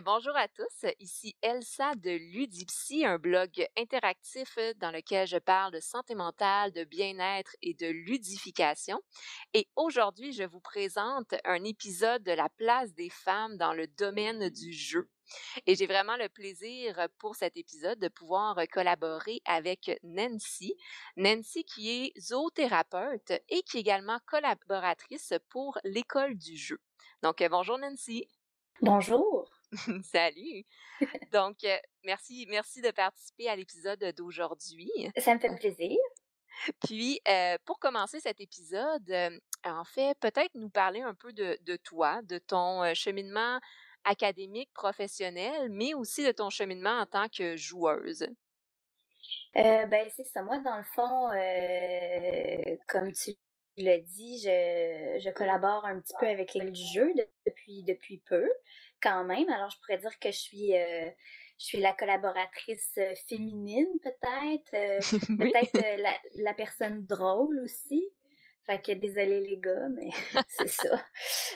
Bonjour à tous. Ici Elsa de Ludipsy, un blog interactif dans lequel je parle de santé mentale, de bien-être et de ludification. Et aujourd'hui, je vous présente un épisode de la place des femmes dans le domaine du jeu. Et j'ai vraiment le plaisir pour cet épisode de pouvoir collaborer avec Nancy. Nancy qui est zoothérapeute et qui est également collaboratrice pour l'école du jeu. Donc, bonjour Nancy. Bonjour. Salut. Donc, merci, merci de participer à l'épisode d'aujourd'hui. Ça me fait plaisir. Puis, pour commencer cet épisode, en fait, peut-être nous parler un peu de, de toi, de ton cheminement académique, professionnel, mais aussi de ton cheminement en tant que joueuse. Euh, ben, c'est ça. Moi, dans le fond, euh, comme tu l'as dit, je, je, collabore un petit peu avec l'école du jeu depuis, depuis peu, quand même. Alors, je pourrais dire que je suis, euh, je suis la collaboratrice féminine, peut-être. peut-être la, la, personne drôle aussi. Fait que désolé les gars, mais c'est ça.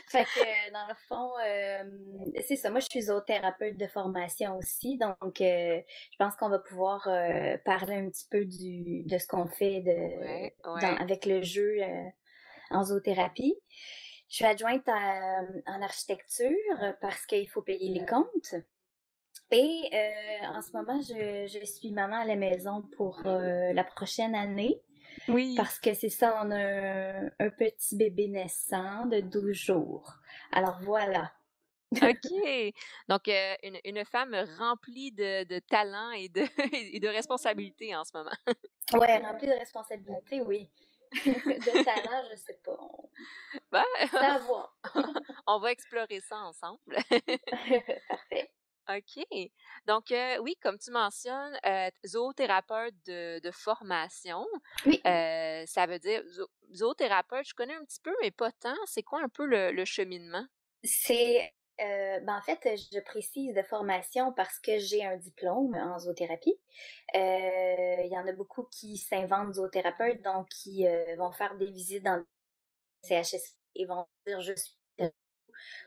Fait que dans le fond, euh, c'est ça. Moi, je suis zoothérapeute de formation aussi, donc euh, je pense qu'on va pouvoir euh, parler un petit peu du de ce qu'on fait de avec le jeu en zoothérapie. Je suis adjointe en architecture parce qu'il faut payer les comptes. Et en ce moment, je, je suis maman à la maison pour la prochaine année. Oui. Parce que c'est ça, on a un, petit bébé naissant de 12 jours. Alors voilà. OK. Donc, euh, une, une, femme remplie de, de talent et de, et de responsabilités en ce moment. oui, remplie de responsabilités, oui. de talent, je sais pas. Ben, ça va. on va explorer ça ensemble. Parfait. OK. Donc, euh, oui, comme tu mentionnes, euh, zoothérapeute de, de formation. Oui. Euh, ça veut dire, zoothérapeute, je connais un petit peu, mais pas tant. C'est quoi un peu le, le cheminement? C'est, euh, ben en fait, je précise de formation parce que j'ai un diplôme en zoothérapie. Euh, il y en a beaucoup qui s'inventent zoothérapeutes, donc qui vont faire des visites dans le CHS et vont dire je suis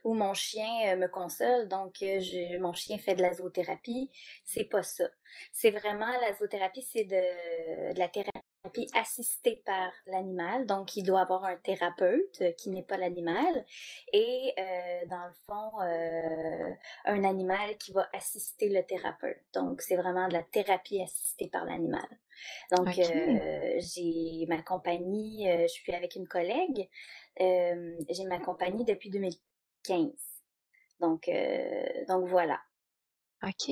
où mon chien euh, me console, donc euh, mon chien fait de la zoothérapie. C'est pas ça. C'est vraiment la zoothérapie, c'est de la thérapie assistée par l'animal, donc il doit avoir un thérapeute euh, qui n'est pas l'animal, et euh, dans le fond, euh, un animal qui va assister le thérapeute. Donc c'est vraiment de la thérapie assistée par l'animal. Donc okay. j'ai ma compagnie, je suis avec une collègue, j'ai ma compagnie depuis 2000 15. Donc, donc voilà. OK.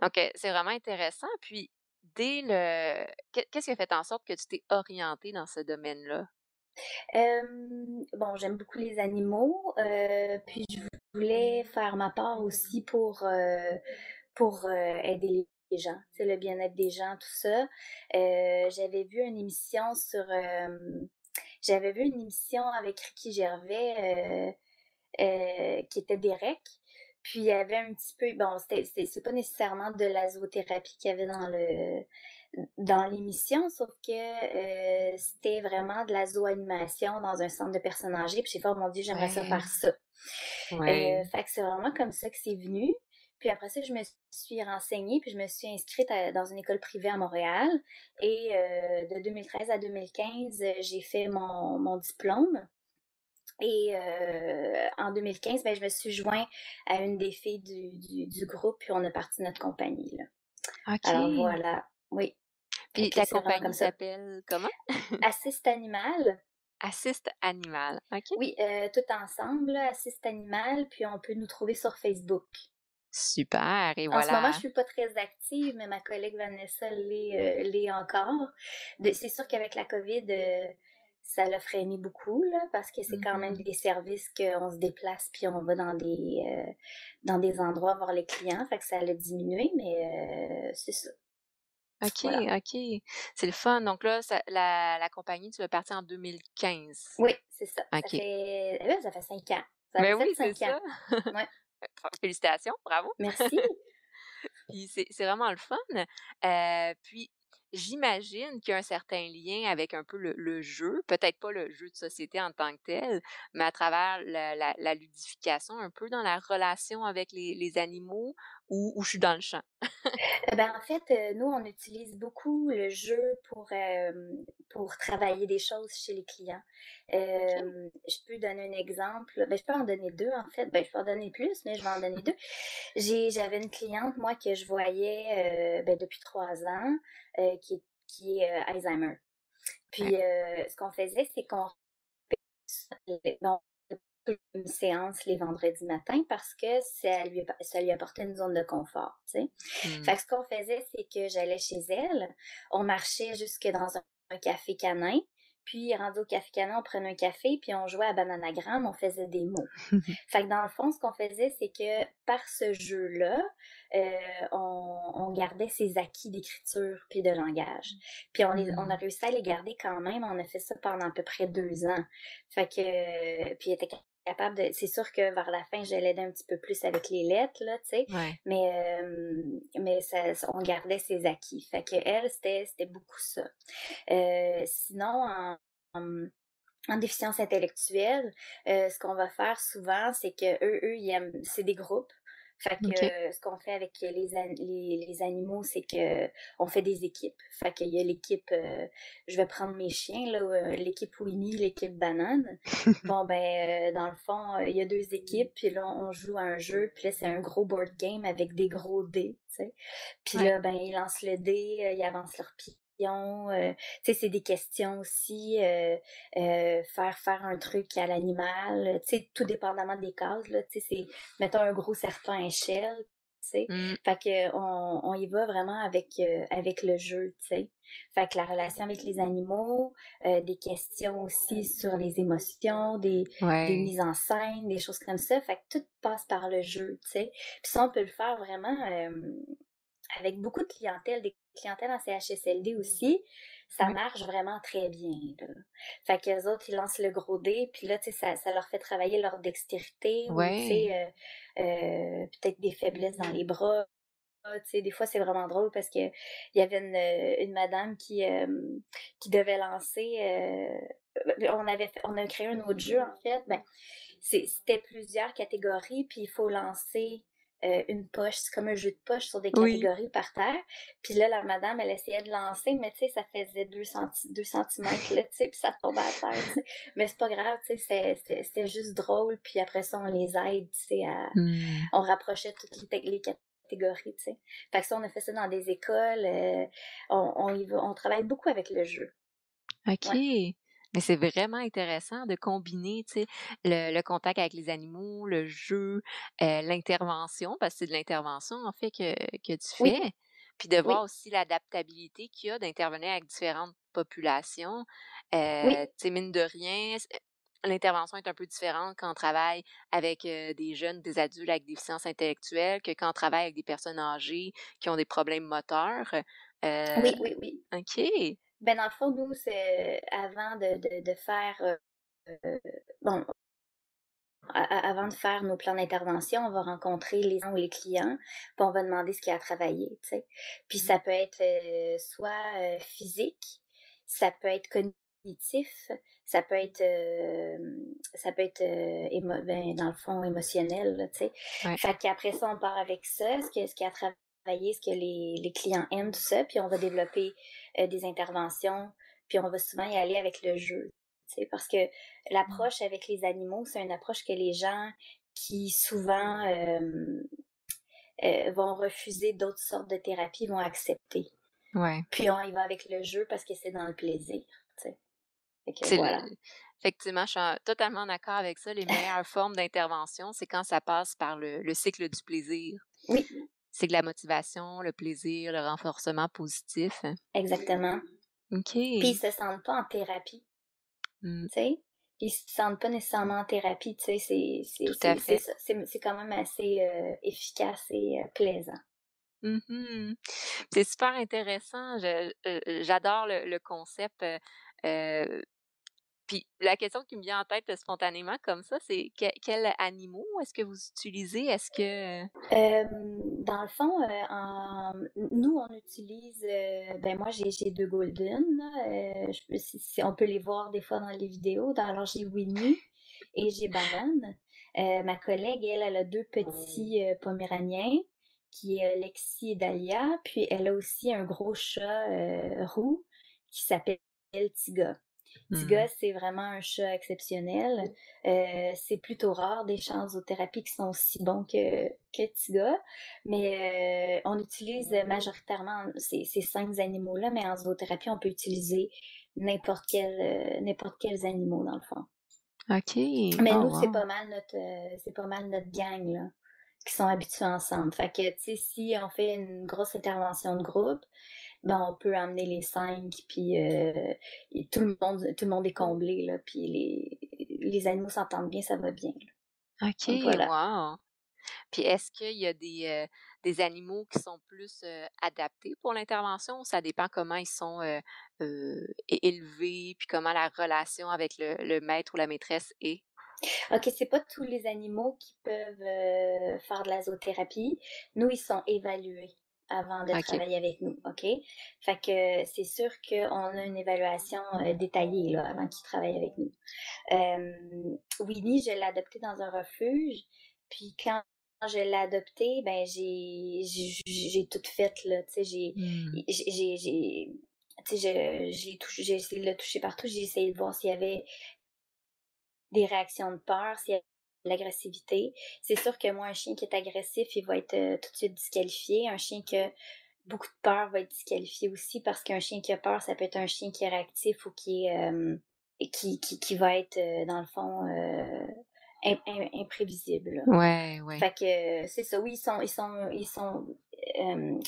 Donc, c'est vraiment intéressant. Puis, dès le. Qu'est-ce qui a fait en sorte que tu t'es orientée dans ce domaine-là? Bon, j'aime beaucoup les animaux. Puis, je voulais faire ma part aussi pour, pour aider les gens, c'est le bien-être des gens, tout ça. J'avais vu une émission sur. J'avais vu une émission avec Ricky Gervais qui était Derek. Puis il y avait un petit peu, bon, c'était c'est pas nécessairement de la zoothérapie qu'il y avait dans le dans l'émission, sauf que euh, c'était vraiment de la zooanimation dans un centre de personnes âgées. Puis j'ai fait, oh mon Dieu, j'aimerais ça faire ça. Ouais. Euh, fait que c'est vraiment comme ça que c'est venu. Puis après ça, je me suis renseignée, puis je me suis inscrite dans une école privée à Montréal. Et euh, de 2013 à 2015, j'ai fait mon, mon diplôme. Et euh, en 2015, ben, je me suis joint à une des filles du, du, du groupe, puis on a parti notre compagnie. Là. OK. Alors voilà, oui. Puis ta compagnie s'appelle comment? Assist Animal. Assist Animal, OK. Oui, euh, tout ensemble, Assist Animal, puis on peut nous trouver sur Facebook. Super, et voilà. En ce moment, je suis pas très active, mais ma collègue Vanessa l'est, euh, encore. C'est sûr qu'avec la COVID, ça l'a freiné beaucoup là parce que c'est quand même mm-hmm. des services qu'on se déplace puis on va dans des euh, dans des endroits voir les clients fait que ça l'a diminué mais euh, c'est ça OK, OK. C'est le fun. Donc là, ça, la, la compagnie, tu vas partir en 2015. Oui, c'est ça. Ça fait, là, ça fait cinq ans. Ça fait Mais oui, c'est ça. ouais. Félicitations, bravo. Merci. puis c'est vraiment le fun. Euh, puis j'imagine qu'il y a un certain lien avec un peu le, jeu, peut-être pas le jeu de société en tant que tel, mais à travers la, ludification, un peu dans la relation avec les, animaux ou, ou je suis dans le champ. Eh ben, en fait, euh, nous, on utilise beaucoup le jeu pour, pour travailler des choses chez les clients. Je peux donner un exemple. Ben, je peux en donner deux, en fait. Ben, je peux en donner plus, mais je vais en donner deux. J'avais une cliente, moi, que je voyais euh, ben, depuis trois ans, euh, qui, qui est Alzheimer. Puis, ce qu'on faisait, c'est qu'on une séance les vendredis matins parce que ça lui, ça lui apportait une zone de confort, tu sais. Mmh. Fait que ce qu'on faisait, c'est que j'allais chez elle, on marchait jusque dans un, café canin, puis rendu au café canin, on prenait un café, puis on jouait à bananagramme, on faisait des mots. fait que dans le fond, ce qu'on faisait, c'est que par ce jeu-là, euh, on, gardait ses acquis d'écriture puis de langage. Puis on, on a mmh. réussi à les garder quand même. On a fait ça pendant à peu près deux ans. Fait que, puis était capable de. C'est sûr que vers la fin, je l'aidais un petit peu plus avec les lettres, là, tu sais. Mais, euh, mais ça, on gardait ses acquis. Fait que elle, c'était beaucoup ça. Euh, sinon, en, en, déficience intellectuelle, euh, ce qu'on va faire souvent, c'est que eux, eux, ils aiment, c'est des groupes. Fait que ce qu'on fait avec les, les, les animaux, c'est que on fait des équipes. Fait qu'il y a l'équipe, euh, je vais prendre mes chiens, là, euh, l'équipe Winnie, l'équipe Banane. bon, ben, euh, dans le fond, il y a deux équipes, puis là, on joue à un jeu, puis là, c'est un gros board game avec des gros dés, tu sais. Puis là, ben, ils lancent le dé, ils avancent leur pied euh, tu sais, c'est des questions aussi, euh, euh, faire faire un truc à l'animal, tu sais, tout dépendamment des cases, là, tu sais, c'est, mettons un gros serpent à échelle, tu sais. Mmh. Fait que on, on, y va vraiment avec, avec le jeu, tu sais. Fait que la relation avec les animaux, des questions aussi sur les émotions, des, des mises en scène, des choses comme ça. Fait que tout passe par le jeu, tu sais. Puis ça, on peut le faire vraiment avec beaucoup de clientèle, des clientèles en CHSLD aussi, ça marche vraiment très bien. Là. Fait qu'eux autres, ils lancent le gros dé, puis là, tu sais, ça, ça leur fait travailler leur dextérité, ou, tu sais, euh, euh, peut-être des faiblesses dans les bras. Tu sais, des fois, c'est vraiment drôle parce que il y avait une, euh, une madame qui, qui devait lancer. on avait on a créé un autre jeu en fait. Ben, c'était plusieurs catégories, puis il faut lancer euh, une poche, c'est comme un jeu de poche sur des catégories par terre. Puis là, la madame, elle essayait de lancer, mais tu sais, ça faisait 2 cm, là, tu sais, puis ça tombait à terre, Mais c'est pas grave, tu sais, c'était juste drôle. Puis après ça, on les aide, tu sais, à... Mmh. On rapprochait toutes les, catégories, tu sais. Fait que ça, on a fait ça dans des écoles. Euh, on, on, y va, on travaille beaucoup avec le jeu. OK. Mais c'est vraiment intéressant de combiner, le, le, contact avec les animaux, le jeu, euh, l'intervention, parce que c'est de l'intervention, en fait, que, que tu fais. Puis de voir aussi l'adaptabilité qu'il y a d'intervenir avec différentes populations. Euh, Tu sais, mine de rien, l'intervention est un peu différente quand on travaille avec euh, des jeunes, des adultes avec des déficience intellectuelle que quand on travaille avec des personnes âgées qui ont des problèmes moteurs. Euh, oui, oui, oui. OK. Ben, dans le fond, nous, c'est avant de, de, de faire. Euh, euh bon, avant de faire nos plans d'intervention, on va rencontrer les gens ou les clients, puis on va demander ce qu'il y a à travailler. Puis mmh. ça peut être euh, soit euh, physique, ça peut être cognitif, ça peut être ça peut être ben, dans le fond émotionnel, tu sais. Fait qu'après ça, on part avec ça, ce qu'il y a à travailler, ce que les, les clients aiment, tout ça, puis on va développer euh, des interventions, puis on va souvent y aller avec le jeu. Parce que l'approche mmh. avec les animaux, c'est une approche que les gens qui souvent euh, euh, vont refuser d'autres sortes de thérapies vont accepter. Ouais. Puis on y va avec le jeu parce que c'est dans le plaisir. voilà. Effectivement, je suis totalement d'accord avec ça. Les meilleures formes d'intervention, c'est quand ça passe par le, le cycle du plaisir. Oui c'est que la motivation, le plaisir, le renforcement positif. Exactement. OK. Puis ils se sentent pas en thérapie. Mmh. Tu sais? Ils se sentent pas nécessairement en thérapie, tu sais, c'est c'est quand même assez euh, efficace et euh, plaisant. Mmh c'est super intéressant. Euh, j'adore le, le, concept Puis la question qui me vient en tête spontanément comme ça, c'est quels animaux est-ce que vous utilisez? Est-ce que... dans le fond, nous, on utilise... ben moi, j'ai deux Golden. on peut les voir des fois dans les vidéos. Alors, j'ai Winnie et j'ai Banane. ma collègue, elle, elle a deux petits poméraniens qui est Lexi et Dahlia. Puis elle a aussi un gros chat roux qui s'appelle Tiga. Tiga, mmh. c'est vraiment un chat exceptionnel. Euh, c'est plutôt rare des chats en zoothérapie qui sont aussi bons que, que Tiga. Mais euh, on utilise majoritairement ces, ces cinq animaux-là, mais en zoothérapie, on peut utiliser n'importe quel, euh, n'importe quels animaux, dans le fond. OK. Mais oh, nous, c'est pas mal notre c'est pas mal notre gang, là, qui sont habitués ensemble. Fait que, tu sais, si on fait une grosse intervention de groupe, ben, on peut amener les cinq, puis euh, tout, le monde, tout le monde est comblé, là, puis les, les animaux s'entendent bien, ça va bien. OK, wow! Puis est-ce qu'il y a des, euh, des animaux qui sont plus euh, adaptés pour l'intervention? Ça dépend comment ils sont élevés, puis comment la relation avec le, le, maître ou la maîtresse est? OK, c'est pas tous les animaux qui peuvent faire de la zoothérapie. Nous, ils sont évalués avant de travailler avec nous, OK? Fait que c'est sûr qu'on a une évaluation euh, détaillée là, avant qu'il travaille avec nous. Euh, Winnie, je l'ai adopté dans un refuge, puis quand je l'ai adopté, ben j'ai j'ai tout fait là, tu sais, j'ai hmm. j'ai essayé de le toucher partout, j'ai essayé de voir s'il y avait des réactions de peur, s'il y avait l'agressivité. C'est sûr que moi, un chien qui est agressif, il va être euh, tout de suite disqualifié. Un chien qui a beaucoup de peur va être disqualifié aussi parce qu'un chien qui a peur, ça peut être un chien qui est réactif ou qui est euh, qui, qui, qui, va être euh, dans le fond imprévisible. Ouais, ouais. Fait que c'est ça. Oui, ils sont ils sont ils sont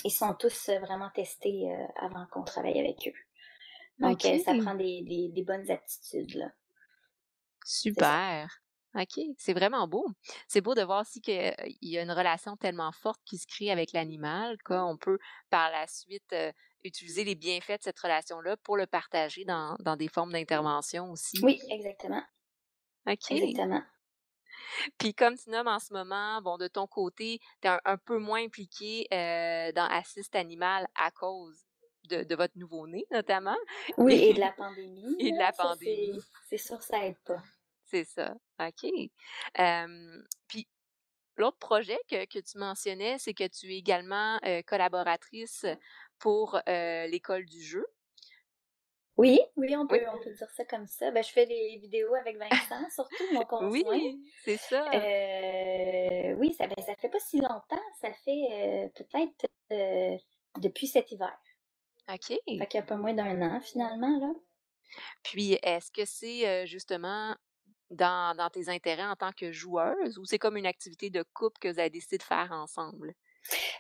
ils sont tous vraiment testés avant qu'on travaille avec eux. Donc ça prend des, des, des bonnes attitudes là. Super. OK, c'est vraiment beau. C'est beau de voir aussi qu'il y a une relation tellement forte qui se crée avec l'animal qu'on peut par la suite utiliser les bienfaits de cette relation-là pour le partager dans, dans des formes d'intervention aussi. Oui, exactement. OK. Exactement. Puis comme tu nommes en ce moment, bon, de ton côté, tu es un, peu moins impliqué dans Assist Animal à cause de, de votre nouveau-né, notamment. Oui, et de la pandémie. et de la pandémie. C'est sûr, ça aide pas. C'est ça. OK. puis, l'autre projet que, que, tu mentionnais, c'est que tu es également collaboratrice pour l'école du jeu. Oui, oui, on peut, on peut dire ça comme ça. Ben, je fais des vidéos avec Vincent, surtout mon conjoint. Oui, c'est ça. oui, ça, ben, ça fait pas si longtemps. Ça fait peut-être depuis cet hiver. OK. Fait qu'il y a pas moins d'un an, finalement, là. Puis, est-ce que c'est justement dans, dans, tes intérêts en tant que joueuse ou c'est comme une activité de couple que vous avez décidé de faire ensemble?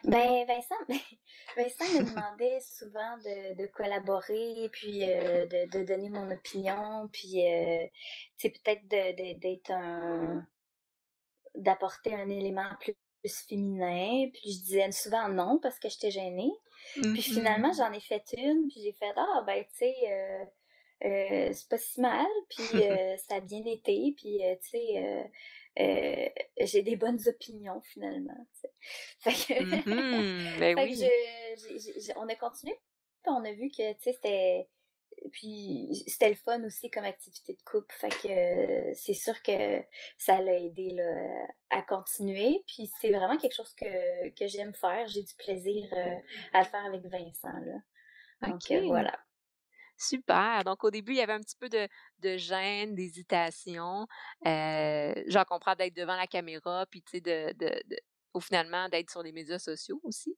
Ben, Vincent, Vincent me demandait souvent de, de collaborer, puis euh, de, de, donner mon opinion, puis euh, peut-être d'être un d'apporter un élément plus, féminin. Puis je disais souvent non parce que j'étais gênée. Puis finalement, j'en ai fait une, puis j'ai fait Ah, ben, tu sais, euh, euh, c'est pas si mal, puis euh, ça a bien été, puis euh, tu sais, j'ai des bonnes opinions finalement. Fait que, mmh ben oui. on a continué, puis on a vu que tu sais, c'était puis c'était le fun aussi comme activité de couple. Fait que c'est sûr que ça l'a aidé là, à continuer. Puis c'est vraiment quelque chose que, que j'aime faire. J'ai du plaisir à le faire avec Vincent. Là. Donc voilà. Super. Donc, au début, il y avait un petit peu de, de gêne, d'hésitation. Euh, J'en comprends d'être devant la caméra, puis, tu sais, de, de, de, ou finalement d'être sur les médias sociaux aussi.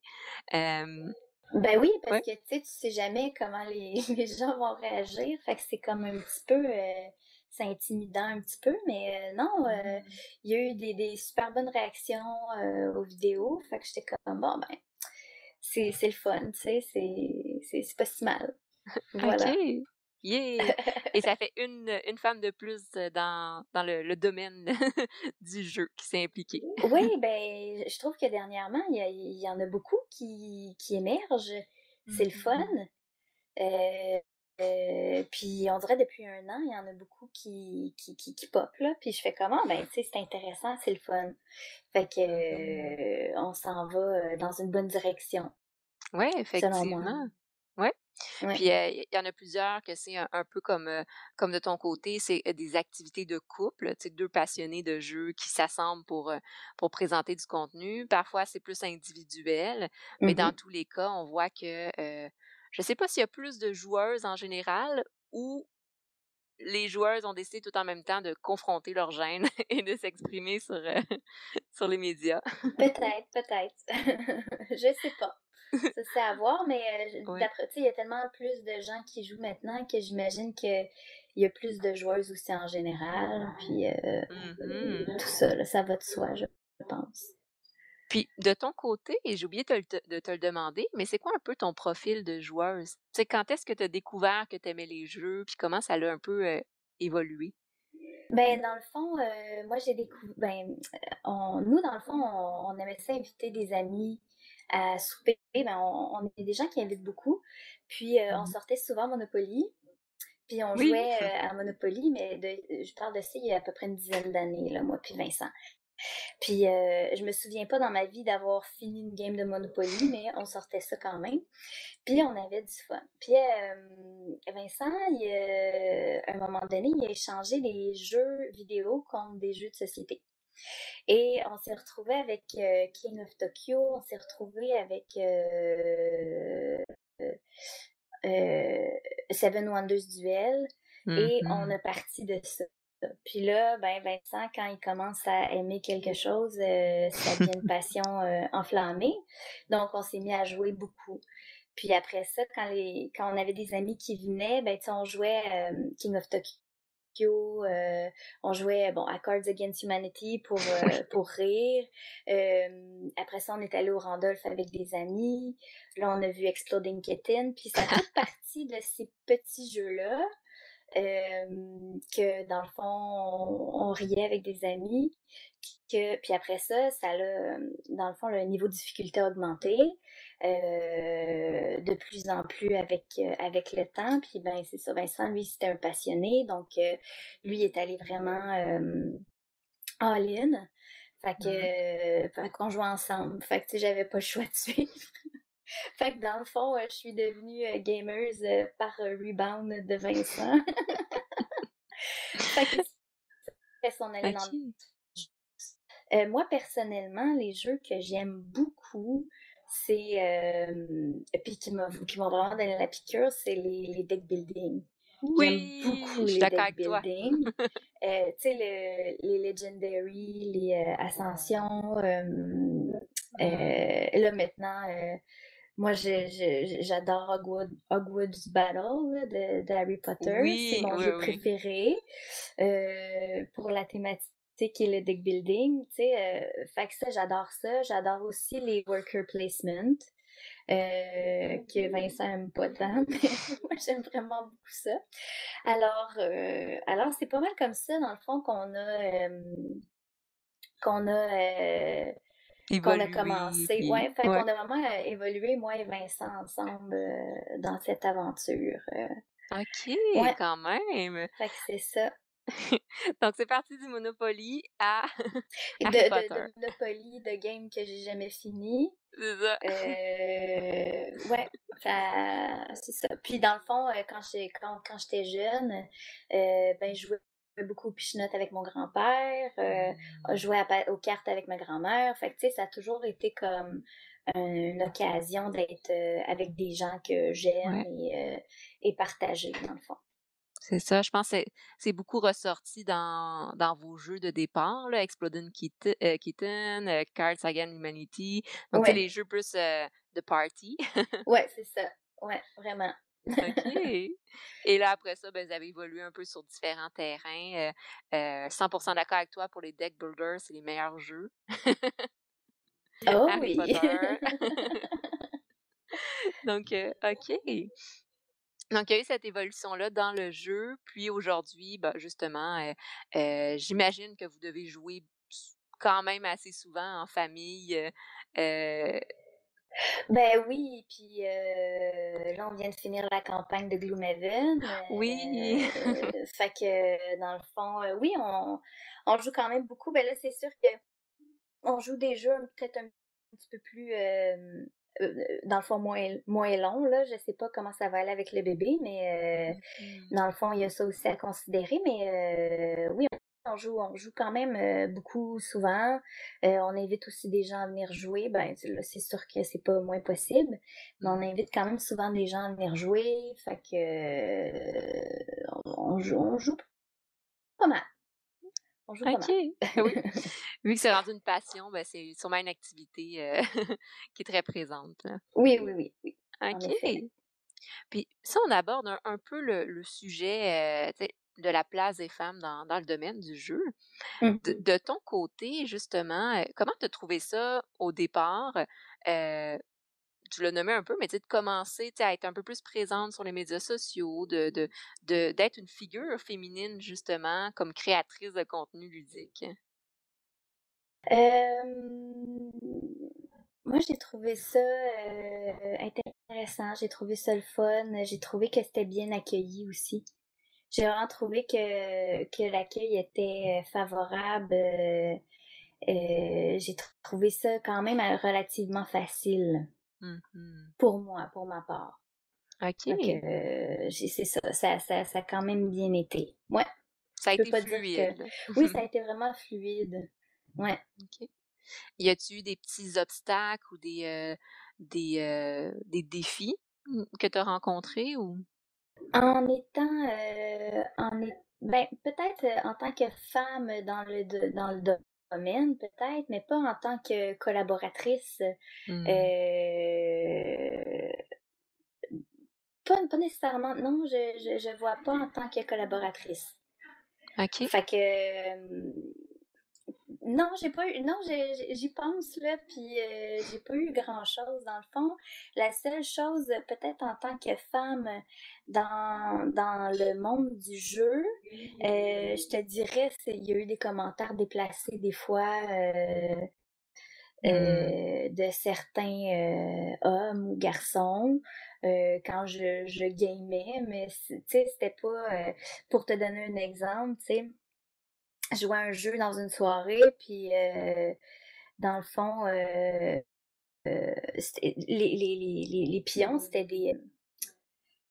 ben oui, parce que, tu sais, tu sais jamais comment les, les, gens vont réagir. Fait que c'est comme un petit peu... Euh, c'est intimidant un petit peu, mais euh, non, euh, mmh. il y a eu des, des super bonnes réactions aux vidéos. Fait que j'étais comme, bon, ben, c'est le fun, tu sais, c'est pas si mal. Voilà. OK. Yeah! Et ça fait une, une femme de plus dans, dans le, le domaine du jeu qui s'est impliquée. oui, ben, je trouve que dernièrement, il y, y, en a beaucoup qui, qui émergent. C'est le fun. Mm-hmm. Euh, puis on dirait depuis un an, il y en a beaucoup qui, qui, qui, qui pop, là. Puis je fais comment? Ben, tu sais, c'est intéressant, c'est le fun. Fait que on s'en va dans une bonne direction. Oui, effectivement. Oui. Puis il y en a plusieurs que c'est un, peu comme, comme de ton côté, c'est des activités de couple, deux passionnés de jeux qui s'assemblent pour, pour présenter du contenu. Parfois, c'est plus individuel, mais dans mmh tous les cas, on voit que je ne sais pas s'il y a plus de joueuses en général ou les joueuses ont décidé tout en même temps de confronter leur gêne et de s'exprimer sur, sur les médias. Peut-être, peut-être. je sais pas. Ça, c'est à voir, mais euh, d'après, il y a tellement plus de gens qui jouent maintenant que j'imagine qu'il y a plus de joueuses aussi en général. Puis euh, mm-hmm. tout ça, ça va de soi, je pense. Puis de ton côté, et j'ai oublié de te le demander, mais c'est quoi un peu ton profil de joueuse? Quand est-ce que tu as découvert que tu aimais les jeux, puis comment ça a un peu euh, évolué? Ben, dans le fond, moi, j'ai découvert. Ben, nous, dans le fond, on, on aimait ça inviter des amis à souper, ben on, est des gens qui invitent beaucoup. Puis euh, on mmh sortait souvent Monopoly. Puis on jouait euh, à Monopoly, mais de, je parle de ça il y a à peu près une dizaine d'années, là, moi puis Vincent. Puis euh, je me souviens pas dans ma vie d'avoir fini une game de Monopoly, mais on sortait ça quand même. Puis on avait du fun. Puis Vincent, il, à un moment donné, il a échangé les jeux vidéo contre des jeux de société. Et on s'est retrouvé avec euh, King of Tokyo, on s'est retrouvé avec euh, euh, Seven Wonders Duel, et on mm-hmm. a parti de ça. Puis là, ben Vincent, quand il commence à aimer quelque chose, ça devient une passion enflammée. Donc, on s'est mis à jouer beaucoup. Puis après ça, quand, les, quand on avait des amis qui venaient, ben, on jouait King of Tokyo euh, on jouait bon à Cards Against Humanity pour euh, pour rire. Euh, après ça, on est allé au Randolph avec des amis. Là, on a vu Exploding Kitten. Puis ça fait partie de ces petits que dans le fond, on, riait avec des amis. Que, puis après ça, ça a, dans le fond, le niveau de difficulté a augmenté. Euh, de plus en plus avec, euh, avec le temps. Puis ben c'est ça, Vincent, lui, c'était un passionné, donc euh, lui est allé vraiment all-in. Fait que, fait qu'on jouait ensemble. Fait que, tu sais, j'avais pas le choix de suivre. fait que dans le fond, je suis devenue gameuse par rebound de Vincent. fait que son dans moi, personnellement, les jeux que j'aime beaucoup, c'est euh, puis qui m'ont vraiment donné la piqûre, c'est les, les, deck building. Oui, beaucoup les deck building. euh, tu sais, les Legendary, les euh, Ascensions. Euh, euh, là maintenant, moi j'adore Hogwarts Battle de, de, Harry Potter. c'est mon jeu préféré pour la thématique qui est le deck building, tu sais, euh, fait que ça, j'adore ça. J'adore aussi les worker placement, euh, que Vincent aime pas tant, mais moi, j'aime vraiment beaucoup ça. Alors, euh, alors c'est pas mal comme ça, dans le fond, qu'on a, qu'on a, qu'on a commencé. Ouais, fait qu'on a vraiment évolué, moi et Vincent, ensemble, dans cette aventure. OK, quand même. Fait que c'est ça. Donc, c'est parti du Monopoly à. de, de, Monopoly, de game que j'ai jamais fini. C'est ça. Euh, ouais, c'est ça. Puis, dans le fond, euh, quand j'étais quand, quand jeune, euh, ben, je jouais beaucoup au avec mon grand-père, euh, je jouais aux cartes avec ma grand-mère. Fait que, tu sais, ça a toujours été comme une occasion d'être avec des gens que j'aime et, et partager, dans le fond. C'est ça, je pense que c'est beaucoup ressorti dans, dans vos jeux de départ, là, Exploding euh, Kitten, euh, Cards Against Humanity. Donc, c'est les jeux plus euh, de party. ouais, c'est ça. Ouais, vraiment. OK. Et là, après ça, ben, vous avez évolué un peu sur différents terrains. 100% d'accord avec toi pour les deck builders, c'est les meilleurs jeux. oh oui. Donc, OK. Donc, il y a eu cette évolution-là dans le jeu. Puis aujourd'hui, bah, justement, euh, euh, j'imagine que vous devez jouer quand même assez souvent en famille. Euh, Ben oui, puis là, on vient de finir la campagne de Gloomhaven. Oui. fait que, dans le fond, oui, on, on joue quand même beaucoup. Ben là, c'est sûr que on joue des jeux peut-être un petit peu plus euh, dans le fond, moins, moins long. Là. Je sais pas comment ça va aller avec le bébé, mais euh, mm-hmm. dans le fond, il y a ça aussi à considérer. Mais euh, oui, on joue, on joue quand même beaucoup souvent. on invite aussi des gens à venir jouer. Ben, c'est sûr que c'est pas moins possible, mais on invite quand même souvent des gens à venir jouer. Fait que on, joue, on joue pas mal. On joue OK. oui. Vu que c'est rendu une passion, ben, c'est sûrement une activité euh, qui est très présente. Oui, oui, oui. OK. Puis si on aborde un, peu le, sujet euh, de la place des femmes dans, le domaine du jeu, mmh de, ton côté, justement, euh, comment tu as trouvé ça au départ? tu l'as nommé un peu, mais de commencer à être un peu plus présente sur les médias sociaux, de, de, d'être une figure féminine, justement, comme créatrice de contenu ludique? moi, j'ai trouvé ça euh, intéressant, j'ai trouvé ça le fun, j'ai trouvé que c'était bien accueilli aussi. J'ai vraiment trouvé que, que l'accueil était favorable. Euh, euh, j'ai trouvé ça quand même relativement facile. Mmh pour moi, pour ma part. OK. Euh, c'est ça, ça, ça, ça, a quand même bien été. Ouais. Ça a été fluide. Oui, ça a été vraiment fluide. Ouais. OK. Y a-tu eu des petits obstacles ou des, euh, des, euh, des défis que tu as rencontrés ou? En étant, en ben, peut-être en tant que femme dans le, dans le domaine, peut-être, mais pas en tant que collaboratrice. Mmh. Euh, pas, pas, nécessairement. Non, je, je, je vois pas en tant que collaboratrice. OK. Fait que non, j'ai pas eu. Non, j'y pense là, puis euh, j'ai pas eu grand chose dans le fond. La seule chose, peut-être en tant que femme dans, dans le monde du jeu, euh, je te dirais, c'est il y a eu des commentaires déplacés des fois. Euh, mmh. de certains hommes ou garçons quand je, je gamais, mais tu sais, c'était pas pour te donner un exemple, tu sais jouais un jeu dans une soirée, puis euh, dans le fond, euh, euh, les, les, les, les, pions, c'était des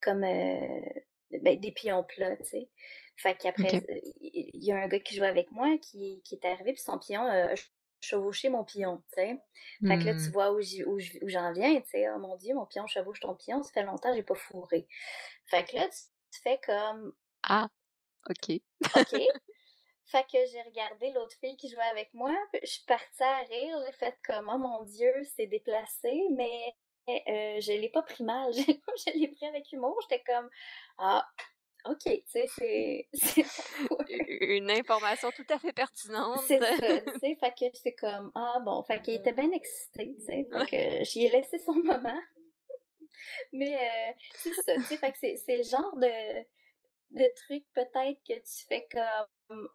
comme ben, des pions plats, tu sais. Fait qu'après, il y a un gars qui jouait avec moi qui, qui est arrivé, puis son pion a chevauché mon pion, tu sais. Fait que là, tu mmh. vois où, j'en viens, tu sais. Oh mon Dieu, mon pion chevauche ton pion, ça fait longtemps que j'ai pas fourré. Fait que là, tu fais comme... Ah, OK. OK. Fait que j'ai regardé l'autre fille qui jouait avec moi, je suis partie à rire, j'ai fait comme oh mon dieu, c'est déplacé, mais euh, je l'ai pas pris mal, je l'ai pris avec humour, j'étais comme ah ok, tu sais, c'est une information tout à fait pertinente. C'est ça, tu sais, fait que c'est comme ah bon, fait qu'il était bien excité, tu sais, que j'y ai laissé son moment. Mais euh, c'est ça, tu sais, fait que c'est le genre de de trucs peut-être que tu fais comme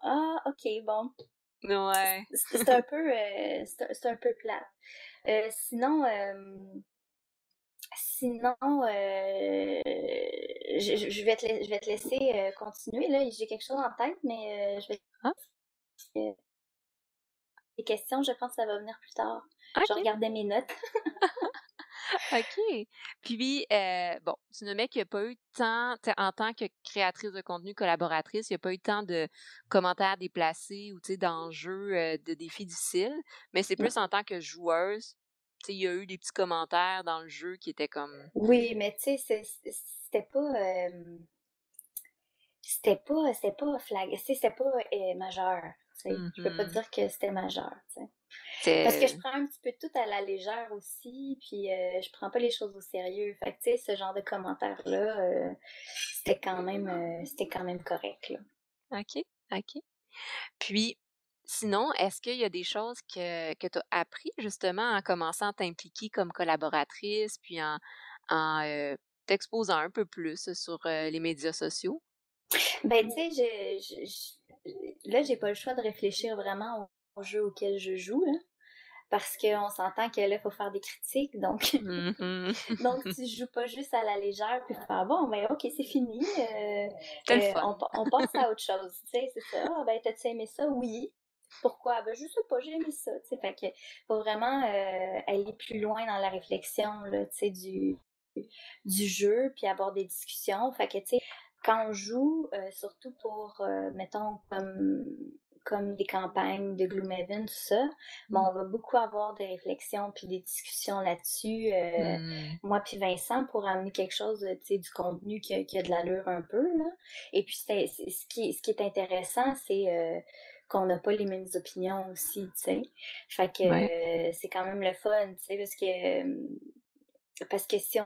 ah, ok, bon. Ouais. C'est un peu, euh, c'est un peu plat. Euh, sinon, euh, sinon, je, je, vais te, je vais te laisser continuer. Là, j'ai quelque chose en tête, mais je vais. Ah? Les questions, je pense que ça va venir plus tard. Je regardais mes notes. OK. Puis, euh, bon, tu nommais qu'il n'y a pas eu tant, en tant que créatrice de contenu, collaboratrice, il n'y a pas eu tant de commentaires déplacés ou d'enjeux, euh, de défis difficiles, mais c'est plus en tant que joueuse, il y a eu des petits commentaires dans le jeu qui étaient comme. Oui, mais tu sais, c'était pas. c'était pas, c'était pas flag, c'était pas euh, majeur. Je peux pas mmh dire que c'était majeur. Parce que je prends un petit peu tout à la légère aussi, puis euh, je prends pas les choses au sérieux. Fait que, tu sais, ce genre de commentaires-là, euh, c'était quand même euh, c'était quand même correct, là. OK, OK. Puis, sinon, est-ce qu'il y a des choses que, que tu as appris justement en commençant à t'impliquer comme collaboratrice, puis en, en t'exposant un peu plus sur les médias sociaux? Ben, tu sais, je, je, je, là, j'ai pas le choix de réfléchir vraiment au jeu auquel je joue. Là. parce qu'on s'entend que là, il faut faire des critiques, donc, mm-hmm. donc tu joues pas juste à la légère, puis faire bon, ben ok, c'est fini, euh, euh, on, passe à autre chose, tu sais, c'est ça, ah, ben t'as-tu aimé ça? Oui. Pourquoi? Ben je sais pas, j'ai aimé ça, tu sais, fait que faut vraiment euh, aller plus loin dans la réflexion, là, tu sais, du, du jeu, puis avoir des discussions, fait que, tu sais, quand on joue, surtout pour, mettons, comme comme des campagnes de Gloomhaven, tout ça, bon, on va beaucoup avoir des réflexions puis des discussions là-dessus. Euh, hmm. Moi puis Vincent pour amener quelque chose, tu sais, du contenu qui a, qui a, de l'allure un peu là. Et puis c'est, ce qui ce qui est intéressant, c'est euh, qu'on n'a pas les mêmes opinions aussi, tu sais. Fait que euh, c'est quand même le fun, tu sais, parce que parce que si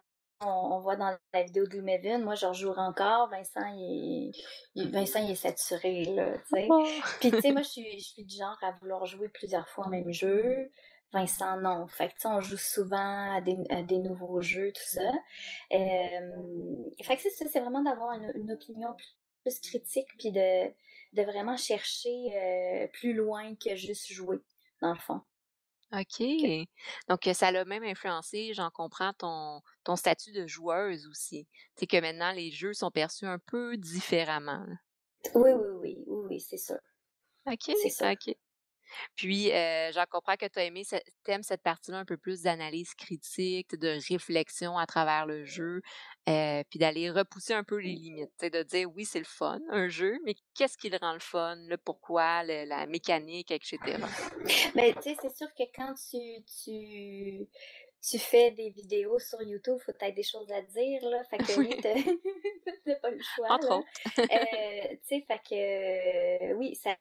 on on, voit dans la vidéo de Gloomhaven, moi, je rejouerai encore. Vincent, il est, Vincent, il est saturé, là, tu sais. Puis, tu sais, moi, je suis, je suis du genre à vouloir jouer plusieurs fois le même jeu. Vincent, non. Fait que, on joue souvent à des, à des, nouveaux jeux, tout ça. Euh, fait que c'est c'est vraiment d'avoir une, opinion plus, critique, puis de, de vraiment chercher euh, plus loin que juste jouer, dans le fond. OK. Donc, ça l'a même influencé, j'en comprends, ton, ton statut de joueuse aussi. C'est que maintenant, les jeux sont perçus un peu différemment. Oui, oui, oui, oui, oui, c'est ça. OK, c'est ça. OK. Puis, euh, j'en comprends que tu as aimé, t'aimes cette partie-là un peu plus d'analyse critique, de réflexion à travers le jeu, euh, puis d'aller repousser un peu les limites, de dire oui, c'est le fun, un jeu, mais qu'est-ce qui le rend le fun, le pourquoi, la mécanique, etc. Mais tu sais, c'est sûr que quand tu, tu, tu fais des vidéos sur YouTube, il faut peut-être des choses à dire, là. Fait que oui, t'as pas le choix. Entre autres. euh, tu sais, fait que oui, ça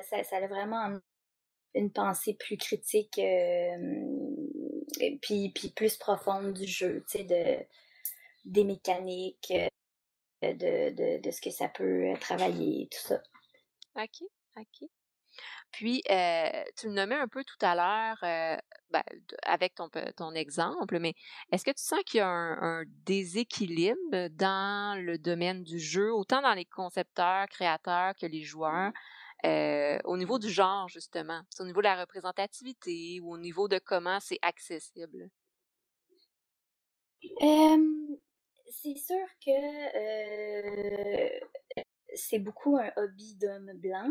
ça, ça a vraiment une pensée plus critique euh, puis, puis plus profonde du jeu, tu sais, de, des mécaniques, euh, de, de, de, ce que ça peut travailler, tout ça. OK, OK. Puis, euh, tu le nommais un peu tout à l'heure ben, avec ton, ton exemple, mais est-ce que tu sens qu'il y a un, un, déséquilibre dans le domaine du jeu, autant dans les concepteurs, créateurs que les joueurs? Euh, au niveau du genre, justement, au niveau de la représentativité ou au niveau de comment c'est accessible? c'est sûr que euh, c'est beaucoup un hobby d'homme blanc.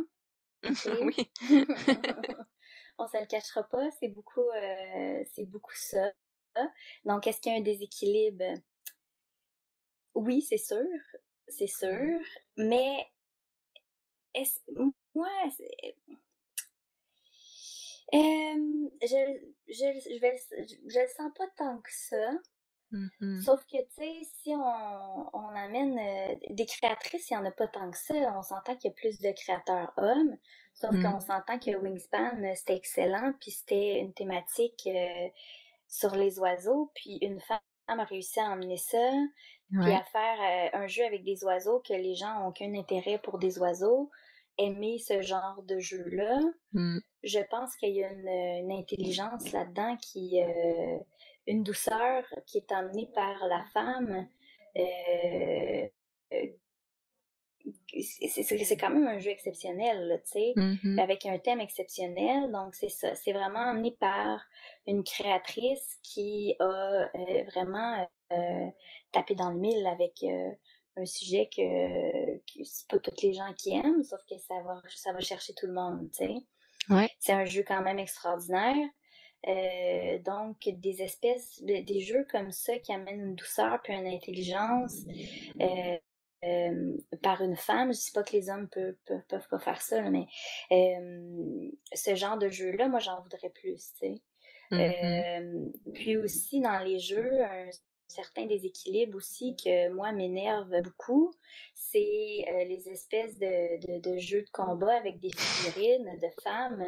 oui. On se le cachera pas, c'est beaucoup, euh, c'est beaucoup ça. Donc, est-ce qu'il y a un déséquilibre? Oui, c'est sûr, c'est sûr, mmh. mais est-ce, Ouais, c'est. je, je, je, vais, je, le sens pas tant que ça. Mm-hmm. Sauf que, tu sais, si on, on amène euh, des créatrices, il n'y en a pas tant que ça. On s'entend qu'il y a plus de créateurs hommes. Sauf qu'on mm. s'entend que Wingspan, euh, c'était excellent. Puis c'était une thématique euh, sur les oiseaux. Puis une femme a réussi à emmener ça. Puis à faire un jeu avec des oiseaux que les gens n'ont aucun intérêt pour des oiseaux aimer ce genre de jeu-là. Mm. Je pense qu'il y a une, intelligence là-dedans qui, euh, une douceur qui est amenée par la femme. Euh, euh, c'est quand même un jeu exceptionnel, tu sais, mm-hmm. avec un thème exceptionnel. Donc, c'est ça. C'est vraiment amené par une créatrice qui a vraiment tapé dans le mille avec un sujet que, que c'est pas toutes les gens qui aiment, sauf que ça va, ça va chercher tout le monde, tu sais. Ouais. C'est un jeu quand même extraordinaire. Euh, donc, des espèces, des jeux comme ça qui amènent une douceur puis une intelligence euh, euh, par une femme. Je dis pas que les hommes peuvent, peuvent, peuvent pas faire ça, mais euh, ce genre de jeu-là, moi, j'en voudrais plus, tu sais. Mm-hmm. puis aussi, dans les jeux, un certains déséquilibres aussi que moi m'énerve beaucoup, c'est euh, les espèces de, de, jeux de combat avec des figurines de femmes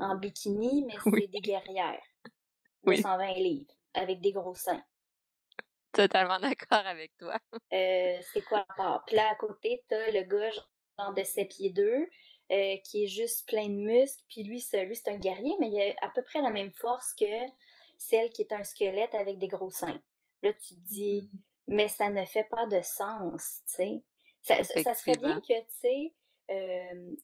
en bikini, mais c'est des guerrières de 120 livres avec des gros seins. Totalement d'accord avec toi. Euh, c'est quoi part? Puis là, à côté, t'as le gars genre de 7 pieds 2 euh, qui est juste plein de muscles, puis lui, c'est, lui, c'est un guerrier, mais il a à peu près la même force que celle qui est un squelette avec des gros seins. Là, tu te dis, mais ça ne fait pas de sens, tu sais. Ça, ça, serait bien que, tu sais, euh,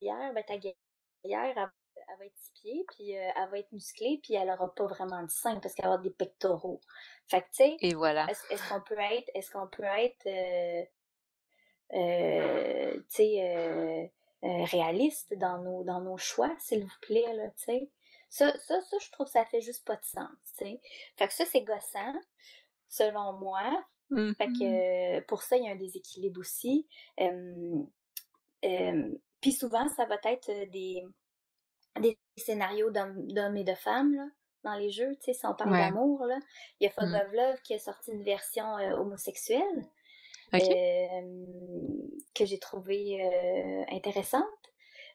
hier, ben, ta guerrière, elle va être six pieds, puis elle va être musclée, puis elle aura pas vraiment de seins parce qu'elle va avoir des pectoraux. Fait que, tu sais, Et voilà. est-ce qu'on peut être, est-ce qu'on peut être, tu sais, réaliste dans nos, dans nos choix, s'il vous plaît, là, tu sais? Ça, ça, ça, je trouve que ça fait juste pas de sens, tu sais. Fait que ça, c'est gossant, selon moi. Fait que pour ça, il y a un déséquilibre aussi. Puis souvent, ça va être des, des scénarios d'hommes et de femmes, là, dans les jeux, tu sais, si on parle Ouais. d'amour, là. Il y a Fog Mmh. of Love qui a sorti une version euh, homosexuelle euh, que j'ai trouvée euh, intéressante.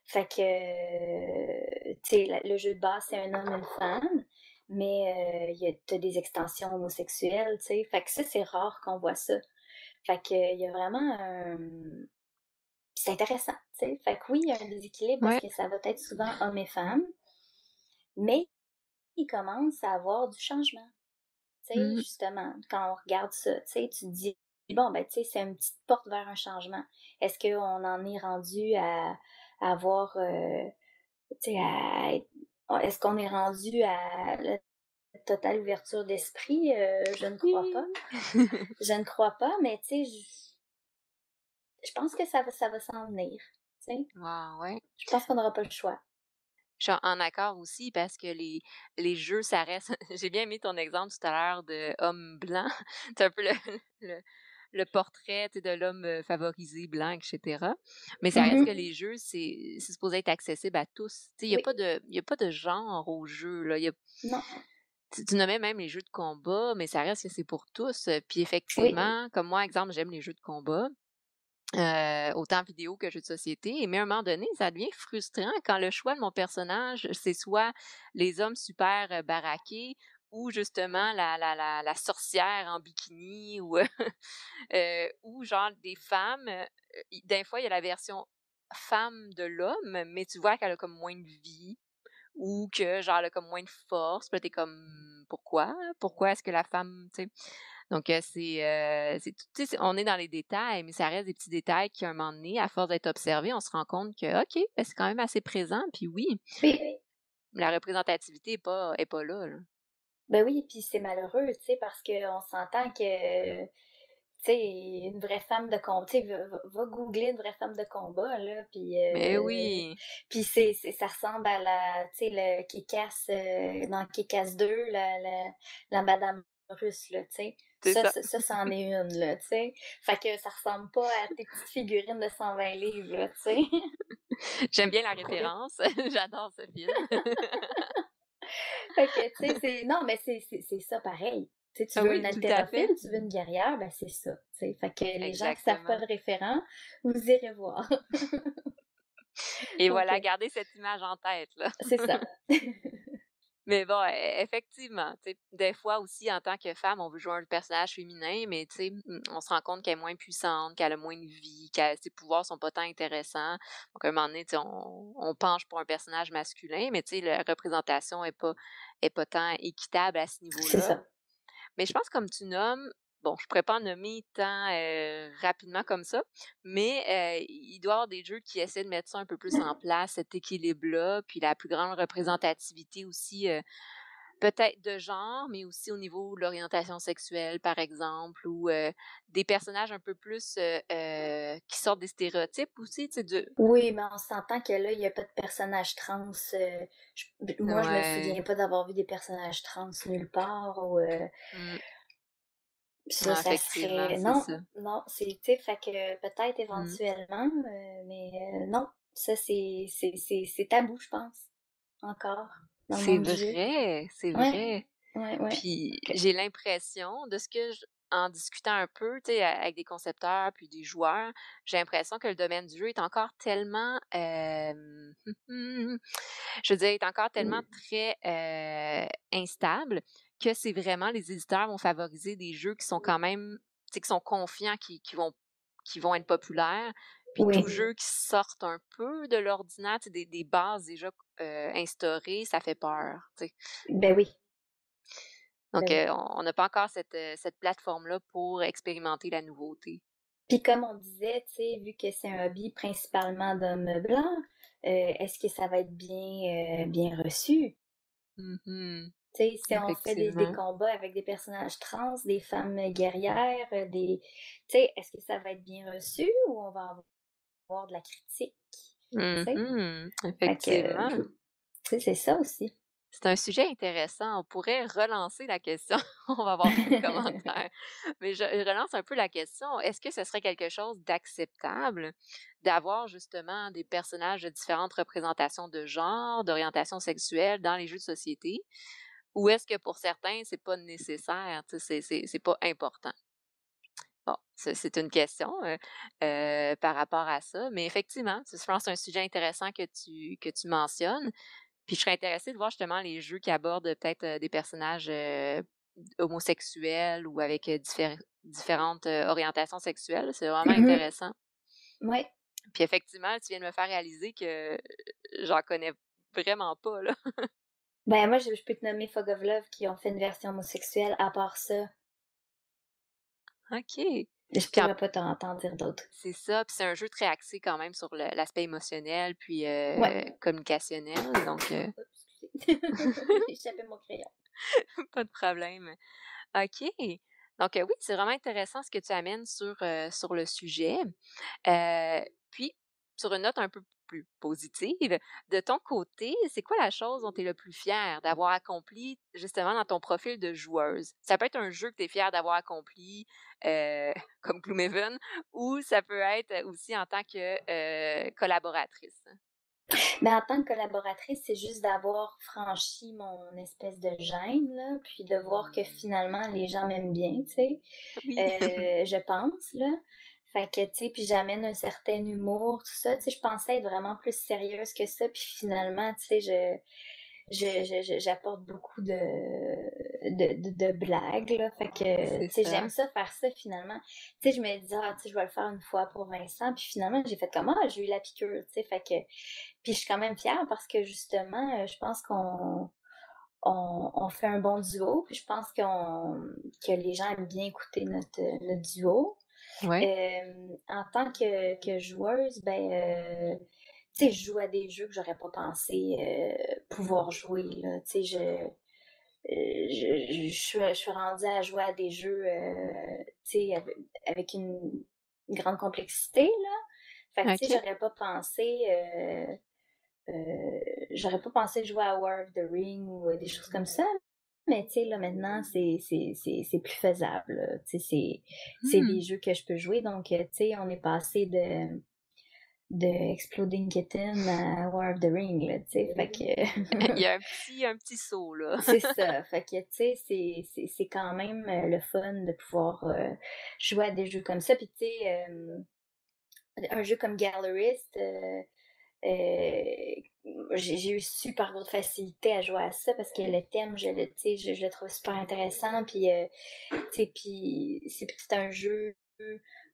Fait que, tu sais, le jeu de base, c'est un homme et une femme, mais euh, il y a t'as des extensions homosexuelles, tu sais. Fait que ça, c'est rare qu'on voit ça. Fait que, il y a vraiment un... C'est intéressant, tu sais. Fait que oui, il y a un déséquilibre parce que ça va être souvent homme et femme, mais il commence à avoir du changement. Tu sais, Mmh. justement, quand on regarde ça, tu sais, tu te dis, bon, ben, tu sais, c'est une petite porte vers un changement. Est-ce qu'on en est rendu à, à avoir, euh, tu sais, est-ce qu'on est rendu à la totale ouverture d'esprit? Euh, je ne crois pas. Je ne crois pas, mais tu sais, je, pense que ça va, ça va s'en venir. Tu sais, Wow, ouais. je pense qu'on n'aura pas le choix. Je suis en accord aussi parce que les, les jeux, ça reste. J'ai bien aimé ton exemple tout à l'heure de homme blanc. C'est un peu le, le, le portrait de l'homme favorisé, blanc, etc. Mais ça reste que Mhm. les jeux, c'est supposé être accessible à tous. Il n'y a, Oui, pas de- y a pas de genre aux jeux. Là. Il y a- non, tu, tu nommais même les jeux de combat, mais ça reste que c'est pour tous. Puis oui, effectivement, comme moi, exemple, j'aime les jeux de combat. Euh, autant vidéo que jeux de société. Mais à un moment donné, ça devient frustrant quand le choix de mon personnage, c'est soit les hommes super euh, baraqués ou justement la, sorcière en bikini ou, euh, genre des femmes. Des fois, il y a la version femme de l'homme, mais tu vois qu'elle a comme moins de vie ou que genre elle a comme moins de force. Puis t'es comme pourquoi? Pourquoi est-ce que la femme, tu sais? Donc, euh, c'est, euh, c'est tout- on est dans les détails, mais ça reste des petits détails qui, à un moment donné, à force d'être observé, on se rend compte que, OK, ben, c'est quand même assez présent. Puis oui, oui, la représentativité est pas, est pas là. là. ben oui, puis c'est malheureux, tu sais, parce qu'on s'entend que, tu sais, une vraie femme de combat, tu sais, va, va- googler une vraie femme de combat, là, puis, Mais euh, oui, puis c'est, c'est- ça ressemble à la, tu sais, le Kick-Ass, euh, dans Kick-Ass 2, la, la, la madame russe, là, tu sais. Ça, ça. c'en est une, là, tu sais. Fait que ça ressemble pas à tes petites figurines de 120 livres, là, tu sais. J'aime bien la référence. J'adore ce film. Fait que, tu sais, c'est... Non, mais c'est, c'est, c'est ça pareil. Tu sais, tu Ah veux oui, une haltérophile, tu veux une guerrière, ben c'est ça. Fait que les gens qui savent pas le référent, vous irez voir. Et Donc, voilà, euh, gardez cette image en tête, là. c'est ça. Mais bon, e- effectivement, des fois aussi, en tant que femme, on veut jouer un personnage féminin, mais on se rend compte qu'elle est moins puissante, qu'elle a moins de vie, que ses pouvoirs sont pas tant intéressants. Donc, à un moment donné, on, on penche pour un personnage masculin, mais la représentation est pas, est pas tant équitable à ce niveau-là. Mais je pense, comme tu nommes, bon, je pourrais pas en nommer tant euh, rapidement comme ça, mais euh, il doit y avoir des jeux qui essaient de mettre ça un peu plus en place, cet équilibre-là, puis la plus grande représentativité aussi, euh, peut-être de genre, mais aussi au niveau de l'orientation sexuelle, par exemple, ou des personnages un peu plus qui sortent des stéréotypes aussi, tu sais, de... Oui, mais on s'entend que là, il n'y a pas de personnage trans. je- moi, je me Ouais. souviens pas d'avoir vu des personnages trans nulle part. Ou, euh, Mm. Ça, Non, ça serait... c'est Non, ça. non, c'est, tu sais, fait que peut-être Mm. éventuellement, euh, mais euh, non, ça, c'est, c'est, c'est, c'est tabou, je pense, encore, C'est vrai, c'est vrai. ouais, ouais. Puis j'ai l'impression, de ce que je- en discutant un peu, tu sais, avec des concepteurs puis des joueurs, j'ai l'impression que le domaine du jeu est encore tellement, euh, je veux dire, est encore tellement très euh, instable que c'est vraiment les éditeurs vont favoriser des jeux qui sont quand même, tu sais, qui sont confiants, qui, qui vont qui vont être populaires. Puis Oui, tout jeu qui sortent un peu de l'ordinaire, tu sais, des, des bases déjà euh, instaurées, ça fait peur. tu sais. ben oui, ben Donc, oui. euh, on n'a pas encore cette, cette plateforme-là pour expérimenter la nouveauté. Puis comme on disait, tu sais, vu que c'est un hobby principalement d'hommes blancs, euh, est-ce que ça va être bien, bien reçu? Mmh tu sais, si on fait des, des, combats avec des personnages trans, des femmes guerrières, des, tu sais, est-ce que ça va être bien reçu ou on va avoir de la critique? Mmh Effectivement. c'est ça aussi. C'est un sujet intéressant. On pourrait relancer la question. On va voir les commentaires. Mais je relance un peu la question. Est-ce que ce serait quelque chose d'acceptable d'avoir justement des personnages de différentes représentations de genre, d'orientation sexuelle dans les jeux de société? Ou est-ce que pour certains, c'est pas nécessaire, c'est pas important? Bon, c'est une question euh, euh, par rapport à ça, mais effectivement, je pense que c'est un sujet intéressant que tu, que tu mentionnes. Puis je serais intéressée de voir justement les jeux qui abordent peut-être euh, des personnages homosexuels ou avec différentes orientations sexuelles. C'est vraiment mmh intéressant. Oui. Puis effectivement, tu viens de me faire réaliser que j'en connais vraiment pas, là. Ben, moi, je, peux te nommer Fog of Love qui ont fait une version homosexuelle à part ça. OK. Je pourrais pas t'en dire d'autres. C'est ça, puis c'est un jeu très axé quand même sur l'aspect émotionnel puis euh, communicationnel, donc... Euh... J'ai échappé mon crayon. pas de problème. OK. Donc euh, oui, c'est vraiment intéressant ce que tu amènes sur, sur le sujet. puis, sur une note un peu plus positive. De ton côté, c'est quoi la chose dont tu es le plus fier d'avoir accompli justement dans ton profil de joueuse? Ça peut être un jeu que tu es fier d'avoir accompli, euh, comme Gloomhaven, ou ça peut être aussi en tant que euh, collaboratrice? Ben, en tant que collaboratrice, c'est juste d'avoir franchi mon espèce de gêne, là, puis de voir que finalement les gens m'aiment bien, tu sais. Euh, je pense, là. Fait que, tu sais, puis j'amène un certain humour, tout ça. Tu sais, je pensais être vraiment plus sérieuse que ça, puis finalement, tu sais, je, j'apporte beaucoup de, de, de, blagues, là. Fait que, tu sais, j'aime ça faire ça, finalement. Tu sais, je me dis, ah, tu sais, je vais le faire une fois pour Vincent, puis finalement, j'ai fait comme, ah, j'ai eu la piqûre, tu sais. Fait que, puis je suis quand même fière parce que, justement, je pense qu'on... On, on, fait un bon duo. Puis je pense qu'on que les gens aiment bien écouter notre, notre duo. Euh, en tant que, que joueuse, ben, euh, tu sais, je joue à des jeux que j'aurais pas pensé euh, pouvoir jouer. Là. Tu sais, je, je, je, suis rendue à jouer à des jeux, tu sais, avec, une, grande complexité, là. Fait que, tu sais, j'aurais pas pensé... j'aurais pas pensé jouer à War of the Ring ou des choses comme ça, mais tu sais, là, maintenant, c'est plus faisable. Tu sais, c'est des hmm. jeux que je peux jouer. Donc, euh, tu sais, on est passé de de Exploding Kitten à War of the Ring, là, tu sais, fait que... Il y a un petit, un petit saut, là. c'est ça, fait que, tu sais, c'est quand même euh, le fun de pouvoir euh, jouer à des jeux comme ça, puis tu sais, un jeu comme Gallerist, j'ai eu super grosse facilité à jouer à ça parce que le thème, je le, je, je le trouve super intéressant. Puis, euh, puis c'est peut-être un jeu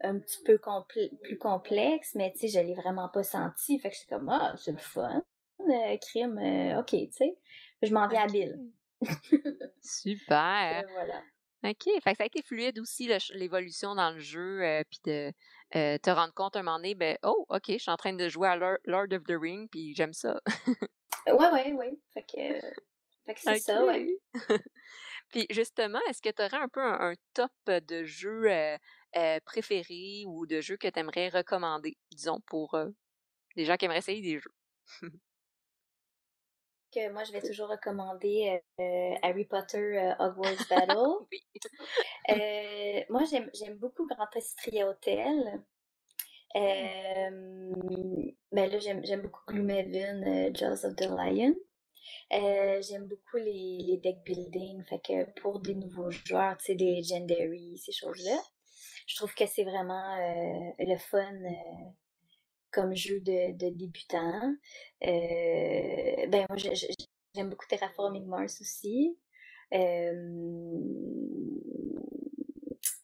un petit peu plus complexe, mais tu sais, je l'ai vraiment pas senti. Fait que j'étais comme, ah, c'est le fun. Euh, crime, euh, ok, tu sais. Je m'en vais à Bill. super. voilà. OK. Fait que ça a été fluide aussi, l'évolution dans le jeu, euh, puis de euh, te rendre compte un moment donné, ben, oh, OK, je suis en train de jouer à Lord of the Ring, puis j'aime ça. ouais, ouais, ouais. Fait que, fait que c'est ça, ouais. puis justement, est-ce que tu aurais un peu un, top de jeux euh, préférés ou de jeux que tu aimerais recommander, disons, pour les gens qui aimeraient essayer des jeux? moi, je vais toujours recommander euh, Harry Potter euh, Hogwarts Battle. Euh, moi, j'aime beaucoup Grand Estria Hotel. ben là, j'aime beaucoup Gloomhaven, Jaws of the Lion. j'aime beaucoup les, les deck building, fait que pour des nouveaux joueurs, tu sais, des Legendary, ces choses-là. Je trouve que c'est vraiment le fun comme jeu de, de débutant. Euh, ben moi j'aime beaucoup Terraforming Mars aussi. Euh,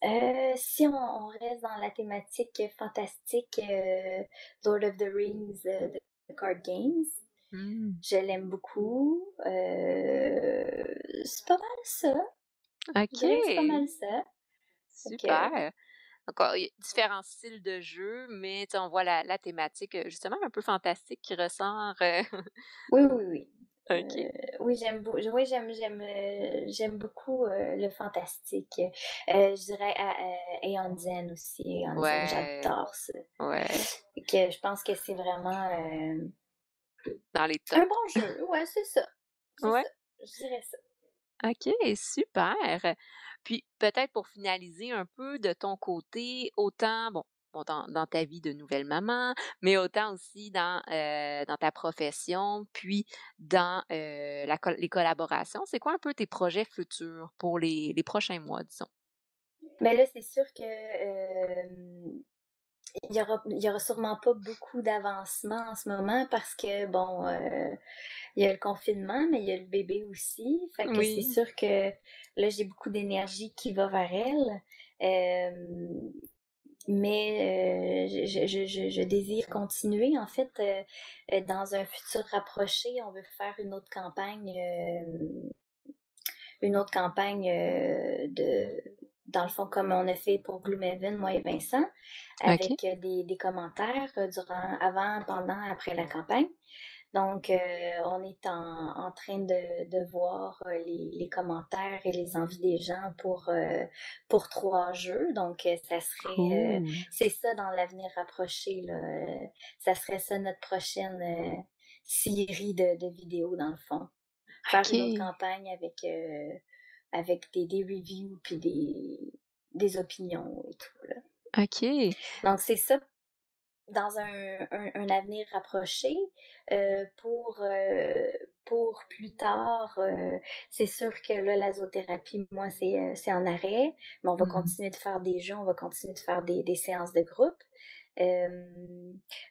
euh, si on, reste dans la thématique fantastique, Lord of the Rings, The Card Games, hmm. je l'aime beaucoup. c'est pas mal ça. Ok. C'est pas mal ça. Super. Encore, il y a différents styles de jeu, mais on voit la, la thématique justement un peu fantastique qui ressort. Oui, oui, oui. OK. Euh, oui, j'aime oui, j'aime j'aime euh, j'aime beaucoup euh, le fantastique. Euh, je dirais euh, Aeon Zen aussi. Aeon Zen, Ouais, j'adore ça. ouais, que je pense que c'est vraiment euh, dans les un tops. bon jeu. Ouais, c'est ça. C'est Ouais. ça. Je dirais ça. OK, super. Puis peut-être pour finaliser un peu de ton côté, autant bon, dans, ta vie de nouvelle maman, mais autant aussi dans, euh, ta profession, puis dans euh, les collaborations. C'est quoi un peu tes projets futurs pour les, prochains mois, disons? Mais là, c'est sûr que il y aura, il y aura sûrement pas beaucoup d'avancement en ce moment parce que bon, euh, il y a le confinement, mais il y a le bébé aussi. Fait que c'est Oui. sûr que là, j'ai beaucoup d'énergie qui va vers elle. Euh, mais euh, je, je, je, je désire continuer. En fait, dans un futur rapproché, on veut faire une autre campagne, une autre campagne de, dans le fond, comme on a fait pour Gloomhaven, moi et Vincent, avec euh, des, des commentaires euh, durant, avant, pendant, après la campagne. Donc, euh, on est en, en train de, de voir les, les commentaires et les envies des gens pour, euh, pour trois jeux. Donc, ça serait, euh, c'est ça dans l'avenir rapproché, là. Ça serait ça notre prochaine série de, de vidéos, dans le fond. Faire une autre campagne avec, avec des, des reviews puis des, des opinions et tout, là. OK. Donc, c'est ça dans un, un, un avenir rapproché. Euh, pour, euh, pour plus tard, euh, c'est sûr que là, la zoothérapie, moi, c'est c'est en arrêt, mais on va Mhm. continuer de faire des jeux, on va continuer de faire des, des séances de groupe.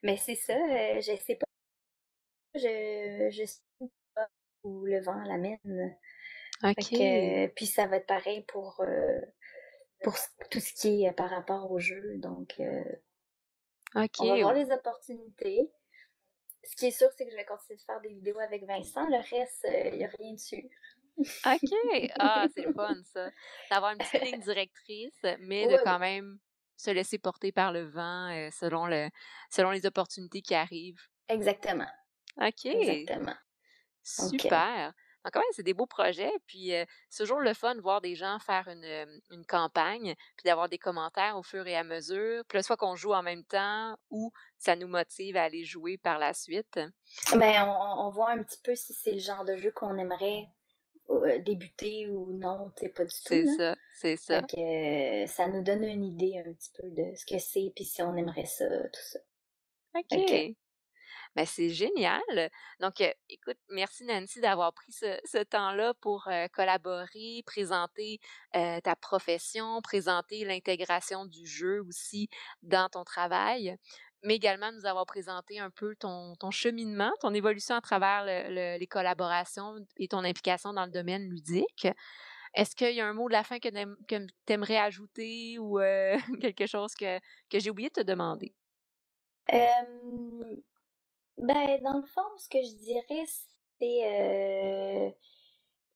Mais c'est ça, je sais pas, je, je sais pas où le vent l'amène. OK. que, puis ça va être pareil pour, euh, pour tout ce qui est euh, par rapport au jeu. Donc, euh, on va voir les opportunités. Ce qui est sûr, c'est que je vais continuer de faire des vidéos avec Vincent. Le reste, il n'y a rien dessus. OK. Ah, c'est fun, ça. D'avoir une petite ligne directrice, mais de quand oui. même se laisser porter par le vent euh, selon le selon les opportunités qui arrivent. Exactement. OK. Exactement. Euh, Donc, ouais, c'est des beaux projets. Puis, euh, c'est toujours le fun de voir des gens faire une, euh, une campagne, puis d'avoir des commentaires au fur et à mesure. Puis là, soit qu'on joue en même temps ou ça nous motive à aller jouer par la suite. ben, on, on voit un petit peu si c'est le genre de jeu qu'on aimerait euh, débuter ou non. C'est pas du tout. C'est ça, c'est ça. Que ça nous donne une idée un petit peu de ce que c'est, puis si on aimerait ça, tout ça. Fait que, OK. Ben, c'est génial. Donc, euh, écoute, merci Nancy d'avoir pris ce, temps-là pour euh, collaborer, présenter euh, ta profession, présenter l'intégration du jeu aussi dans ton travail, mais également nous avoir présenté un peu ton, cheminement, ton évolution à travers le- le- les collaborations et ton implication dans le domaine ludique. Est-ce qu'il y a un mot de la fin que tu aimerais ajouter ou quelque chose que, j'ai oublié de te demander? Ben, dans le fond, ce que je dirais, c'est euh,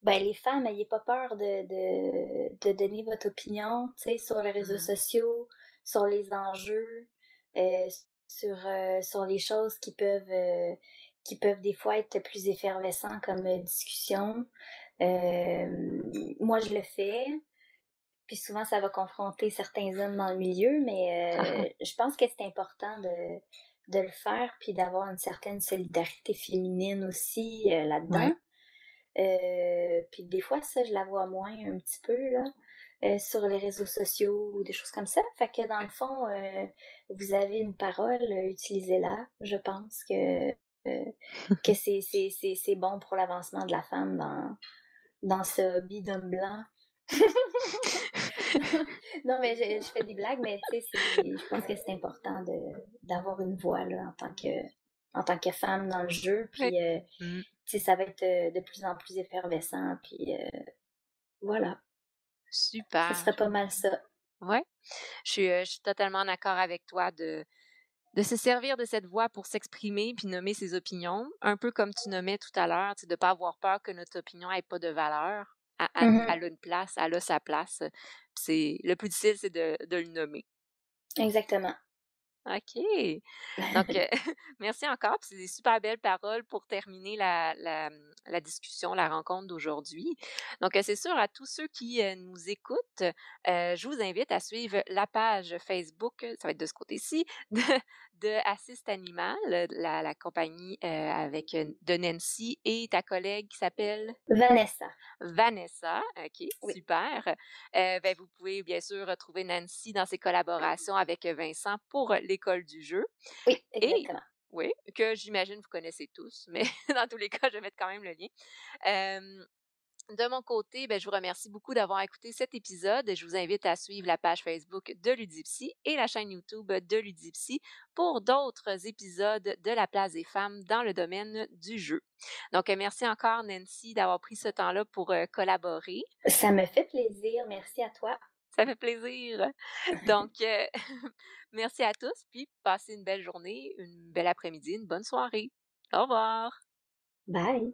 ben, les femmes, n'ayez pas peur de, de, de donner votre opinion, sur les réseaux Mhm. sociaux, sur les enjeux, euh, sur, euh, sur les choses qui peuvent, qui peuvent des fois être plus effervescents comme discussion. Moi, je le fais. Puis souvent, ça va confronter certains hommes dans le milieu, mais euh, je pense que c'est important de, de le faire, puis d'avoir une certaine solidarité féminine aussi euh, là-dedans. Ouais. Euh, puis des fois, ça, je la vois moins un petit peu, là, euh, sur les réseaux sociaux ou des choses comme ça. Fait que dans le fond, euh, vous avez une parole, euh, utilisez-la. Je pense que, que c'est bon pour l'avancement de la femme dans, dans ce hobby d'homme blanc. non, mais je, je fais des blagues, mais tu sais, c'est- je pense que c'est important d'avoir une voix là, en, tant que, en tant que femme dans le jeu. Puis, euh, Mm. ça va être euh, de plus en plus effervescent. Puis, euh, voilà. Ce Super. serait pas mal ça. Ouais. Je suis, je suis totalement d'accord avec toi de, de se servir de cette voix pour s'exprimer puis nommer ses opinions. Un peu comme tu nommais tout à l'heure, de ne pas avoir peur que notre opinion n'ait pas de valeur. Elle, elle- elle a une place, elle a sa place. Puis c'est, le plus difficile, c'est de, de le nommer. Exactement. OK. Donc, euh, merci encore. C'est des super belles paroles pour terminer la, la, la discussion, la rencontre d'aujourd'hui. Donc, euh, c'est sûr, à tous ceux qui euh, nous écoutent, je vous invite à suivre la page Facebook, ça va être de ce côté-ci, de, de Assist Animal, la, la compagnie avec de Nancy et ta collègue qui s'appelle Vanessa. Vanessa, OK, super. ben, vous pouvez bien sûr retrouver Nancy dans ses collaborations avec Vincent pour l'école du jeu. Oui, exactement. oui, que j'imagine vous connaissez tous, mais dans tous les cas, je vais mettre quand même le lien. De mon côté, ben, je vous remercie beaucoup d'avoir écouté cet épisode. Je vous invite à suivre la page Facebook de Ludipsy et la chaîne YouTube de Ludipsy pour d'autres épisodes de la place des femmes dans le domaine du jeu. Donc, merci encore, Nancy, d'avoir pris ce temps-là pour euh, collaborer. Ça me fait plaisir. Merci à toi. Ça fait plaisir. Donc, euh, merci à tous, puis passez une belle journée, une belle après-midi, une bonne soirée. Au revoir. Bye.